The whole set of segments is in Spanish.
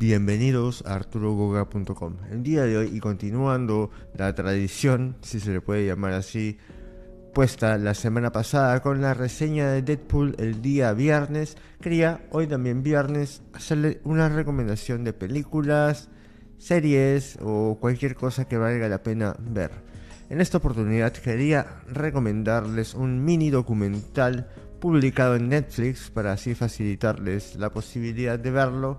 Bienvenidos a arturogoga.com. El día de hoy y continuando la tradición, si se le puede llamar así, puesta la semana pasada con la reseña de Deadpool el día viernes, quería hoy también viernes hacerle una recomendación de películas, series o cualquier cosa que valga la pena ver. En esta oportunidad quería recomendarles un mini documental publicado en Netflix para así facilitarles la posibilidad de verlo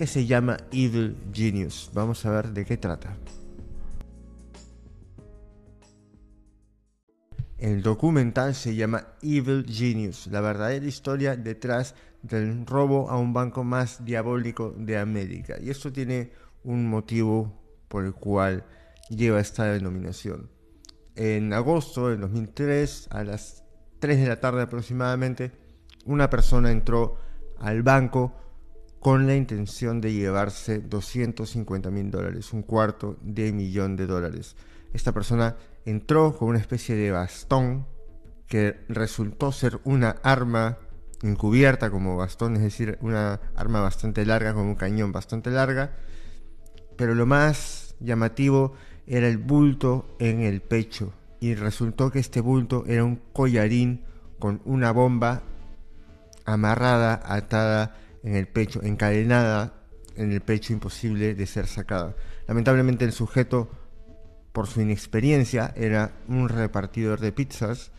que se llama Evil Genius. Vamos a ver de qué trata. El documental se llama Evil Genius, la verdadera historia detrás del robo a un banco más diabólico de América. Y esto tiene un motivo por el cual lleva esta denominación. En agosto del 2003, a las 3 de la tarde aproximadamente, una persona entró al banco con la intención de llevarse 250 mil dólares, un cuarto de millón de dólares. Esta persona entró con una especie de bastón que resultó ser una arma encubierta como bastón, es decir, una arma bastante larga, con un cañón bastante larga, pero lo más llamativo era el bulto en el pecho y resultó que este bulto era un collarín con una bomba amarrada, atada en el pecho, encadenada en el pecho, imposible de ser sacada. Lamentablemente el sujeto, por su inexperiencia, era un repartidor de pizzas,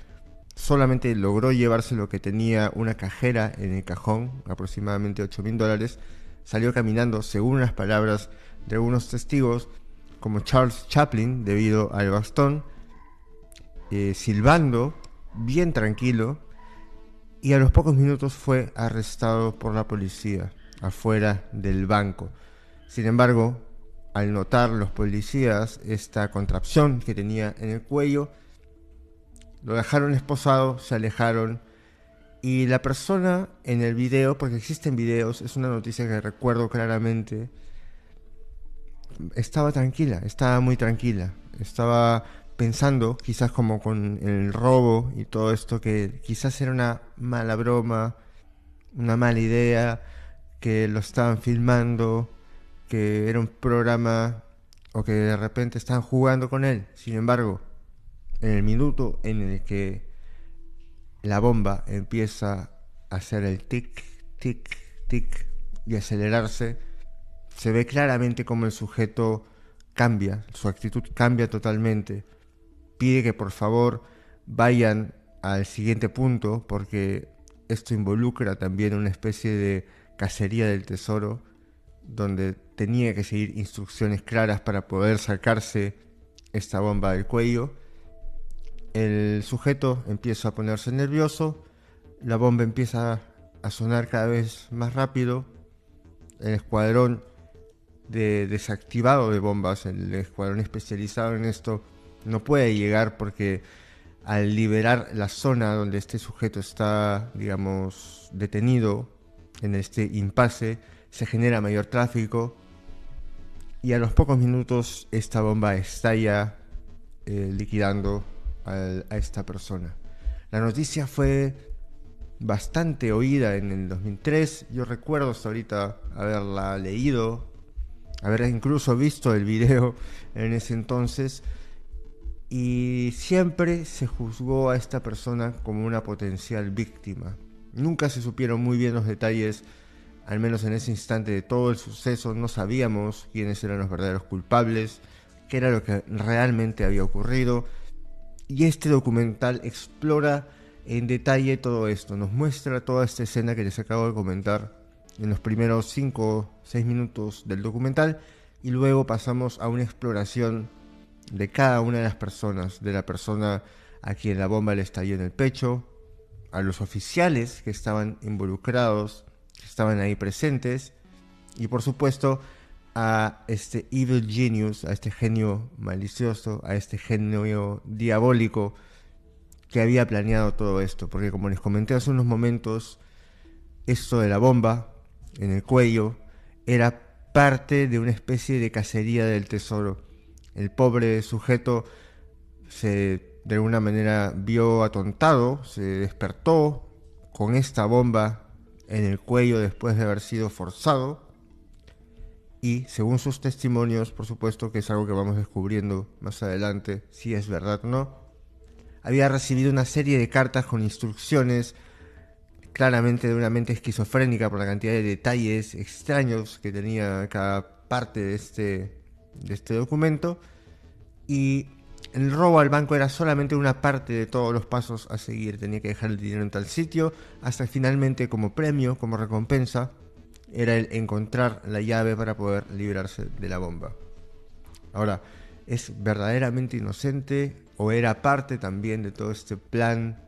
solamente logró llevarse lo que tenía una cajera en el cajón, aproximadamente 8 mil dólares, salió caminando, según las palabras de algunos testigos, como Charles Chaplin, debido al bastón, eh, silbando, bien tranquilo, y a los pocos minutos fue arrestado por la policía afuera del banco. Sin embargo, al notar los policías esta contracción que tenía en el cuello, lo dejaron esposado, se alejaron y la persona en el video, porque existen videos, es una noticia que recuerdo claramente, estaba tranquila, estaba muy tranquila, estaba pensando, quizás como con el robo y todo esto, que quizás era una mala broma, una mala idea, que lo estaban filmando, que era un programa o que de repente estaban jugando con él. Sin embargo, en el minuto en el que la bomba empieza a hacer el tic, tic, tic y acelerarse, se ve claramente como el sujeto cambia, su actitud cambia totalmente pide que por favor vayan al siguiente punto porque esto involucra también una especie de cacería del tesoro donde tenía que seguir instrucciones claras para poder sacarse esta bomba del cuello. El sujeto empieza a ponerse nervioso, la bomba empieza a sonar cada vez más rápido, el escuadrón de desactivado de bombas, el escuadrón especializado en esto, no puede llegar porque al liberar la zona donde este sujeto está, digamos, detenido en este impasse, se genera mayor tráfico y a los pocos minutos esta bomba estalla eh, liquidando a esta persona. La noticia fue bastante oída en el 2003, yo recuerdo hasta ahorita haberla leído, haber incluso visto el video en ese entonces, y siempre se juzgó a esta persona como una potencial víctima. Nunca se supieron muy bien los detalles, al menos en ese instante de todo el suceso, no sabíamos quiénes eran los verdaderos culpables, qué era lo que realmente había ocurrido. Y este documental explora en detalle todo esto, nos muestra toda esta escena que les acabo de comentar en los primeros 5 o 6 minutos del documental y luego pasamos a una exploración de cada una de las personas, de la persona a quien la bomba le estalló en el pecho, a los oficiales que estaban involucrados, que estaban ahí presentes, y por supuesto a este evil genius, a este genio malicioso, a este genio diabólico que había planeado todo esto, porque como les comenté hace unos momentos, esto de la bomba en el cuello era parte de una especie de cacería del tesoro el pobre sujeto se de alguna manera vio atontado, se despertó con esta bomba en el cuello después de haber sido forzado. Y según sus testimonios, por supuesto que es algo que vamos descubriendo más adelante, si es verdad o no, había recibido una serie de cartas con instrucciones claramente de una mente esquizofrénica por la cantidad de detalles extraños que tenía cada parte de este, de este documento y el robo al banco era solamente una parte de todos los pasos a seguir. Tenía que dejar el dinero en tal sitio hasta finalmente como premio, como recompensa, era el encontrar la llave para poder librarse de la bomba. Ahora, ¿es verdaderamente inocente o era parte también de todo este plan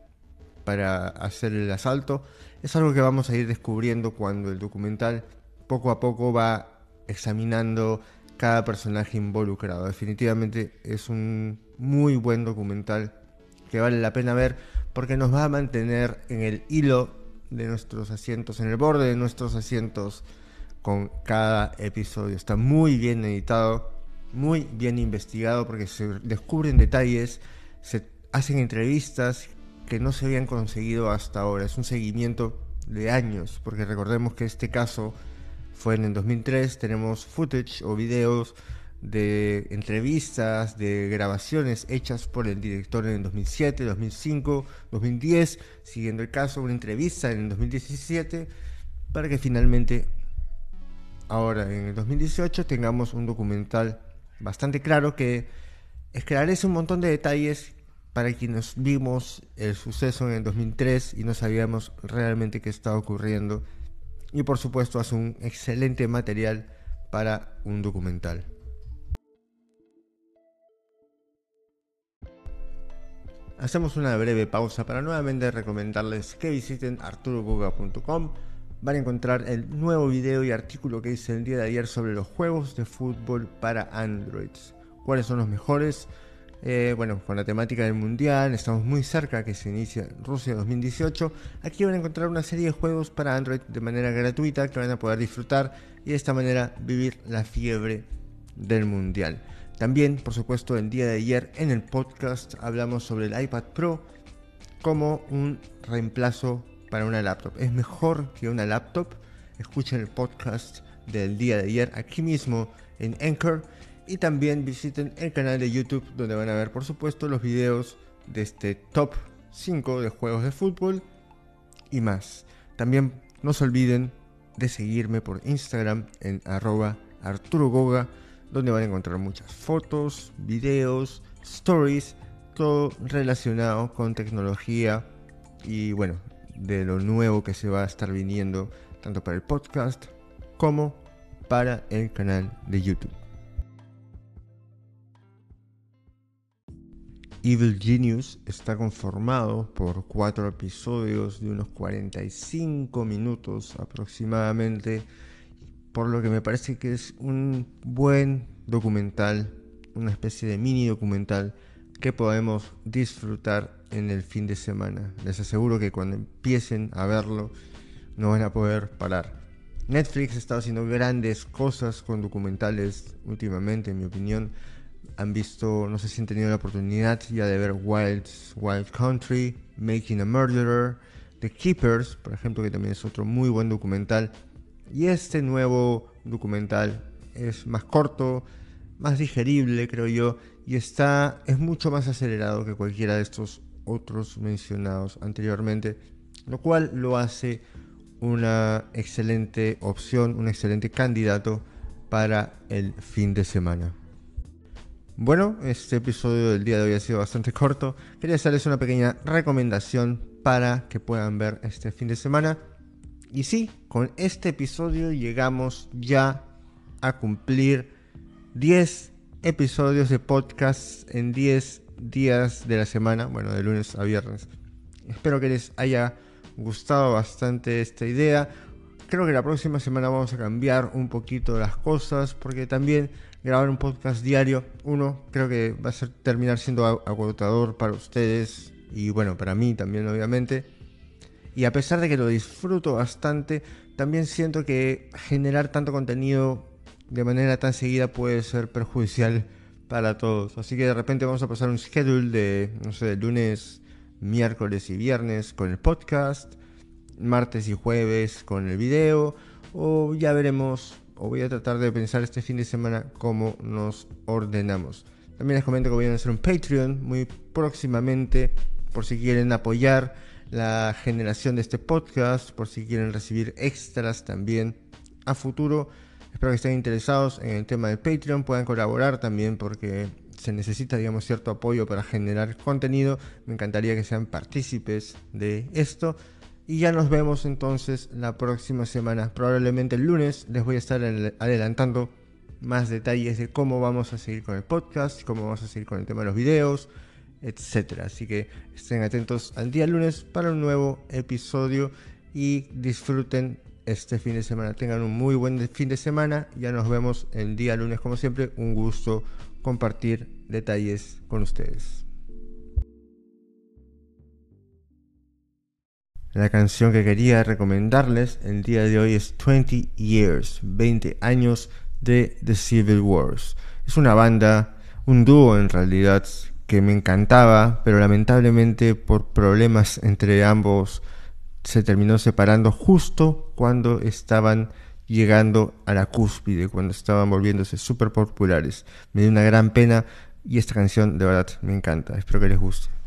para hacer el asalto? Es algo que vamos a ir descubriendo cuando el documental poco a poco va examinando cada personaje involucrado. Definitivamente es un muy buen documental que vale la pena ver porque nos va a mantener en el hilo de nuestros asientos, en el borde de nuestros asientos con cada episodio. Está muy bien editado, muy bien investigado porque se descubren detalles, se hacen entrevistas que no se habían conseguido hasta ahora. Es un seguimiento de años, porque recordemos que este caso fue en el 2003, tenemos footage o videos de entrevistas, de grabaciones hechas por el director en el 2007, 2005, 2010, siguiendo el caso, una entrevista en el 2017, para que finalmente ahora en el 2018 tengamos un documental bastante claro que esclarece un montón de detalles para quienes vimos el suceso en el 2003 y no sabíamos realmente qué estaba ocurriendo. Y por supuesto hace un excelente material para un documental. Hacemos una breve pausa para nuevamente recomendarles que visiten arturogoga.com. Van a encontrar el nuevo video y artículo que hice el día de ayer sobre los juegos de fútbol para Androids. ¿Cuáles son los mejores? Eh, bueno, con la temática del mundial, estamos muy cerca que se inicia Rusia 2018. Aquí van a encontrar una serie de juegos para Android de manera gratuita que van a poder disfrutar y de esta manera vivir la fiebre del mundial. También, por supuesto, el día de ayer en el podcast hablamos sobre el iPad Pro como un reemplazo para una laptop. Es mejor que una laptop. Escuchen el podcast del día de ayer aquí mismo en Anchor. Y también visiten el canal de YouTube donde van a ver, por supuesto, los videos de este top 5 de juegos de fútbol y más. También no se olviden de seguirme por Instagram en arroba donde van a encontrar muchas fotos, videos, stories, todo relacionado con tecnología y bueno, de lo nuevo que se va a estar viniendo tanto para el podcast como para el canal de YouTube. Evil Genius está conformado por cuatro episodios de unos 45 minutos aproximadamente por lo que me parece que es un buen documental, una especie de mini documental que podemos disfrutar en el fin de semana. Les aseguro que cuando empiecen a verlo no van a poder parar. Netflix estado haciendo grandes cosas con documentales últimamente, en mi opinión. Han visto, no sé si han tenido la oportunidad ya de ver Wild, Wild Country, Making a Murderer, The Keepers, por ejemplo, que también es otro muy buen documental y este nuevo documental es más corto, más digerible, creo yo, y está es mucho más acelerado que cualquiera de estos otros mencionados anteriormente, lo cual lo hace una excelente opción, un excelente candidato para el fin de semana. Bueno, este episodio del día de hoy ha sido bastante corto. Quería hacerles una pequeña recomendación para que puedan ver este fin de semana. Y sí, con este episodio llegamos ya a cumplir 10 episodios de podcast en 10 días de la semana, bueno, de lunes a viernes. Espero que les haya gustado bastante esta idea. Creo que la próxima semana vamos a cambiar un poquito las cosas porque también grabar un podcast diario, uno, creo que va a ser, terminar siendo agotador para ustedes y bueno, para mí también obviamente. Y a pesar de que lo disfruto bastante, también siento que generar tanto contenido de manera tan seguida puede ser perjudicial para todos. Así que de repente vamos a pasar un schedule de, no sé, lunes, miércoles y viernes con el podcast, martes y jueves con el video, o ya veremos o voy a tratar de pensar este fin de semana cómo nos ordenamos. También les comento que voy a hacer un Patreon muy próximamente por si quieren apoyar la generación de este podcast, por si quieren recibir extras también a futuro. Espero que estén interesados en el tema del Patreon, puedan colaborar también porque se necesita, digamos, cierto apoyo para generar contenido. Me encantaría que sean partícipes de esto. Y ya nos vemos entonces la próxima semana. Probablemente el lunes les voy a estar adelantando más detalles de cómo vamos a seguir con el podcast, cómo vamos a seguir con el tema de los videos, etc. Así que estén atentos al día lunes para un nuevo episodio y disfruten este fin de semana. Tengan un muy buen fin de semana. Ya nos vemos el día lunes como siempre. Un gusto compartir detalles con ustedes. La canción que quería recomendarles el día de hoy es 20 Years, 20 años de The Civil Wars. Es una banda, un dúo en realidad, que me encantaba, pero lamentablemente por problemas entre ambos se terminó separando justo cuando estaban llegando a la cúspide, cuando estaban volviéndose súper populares. Me dio una gran pena y esta canción de verdad me encanta. Espero que les guste.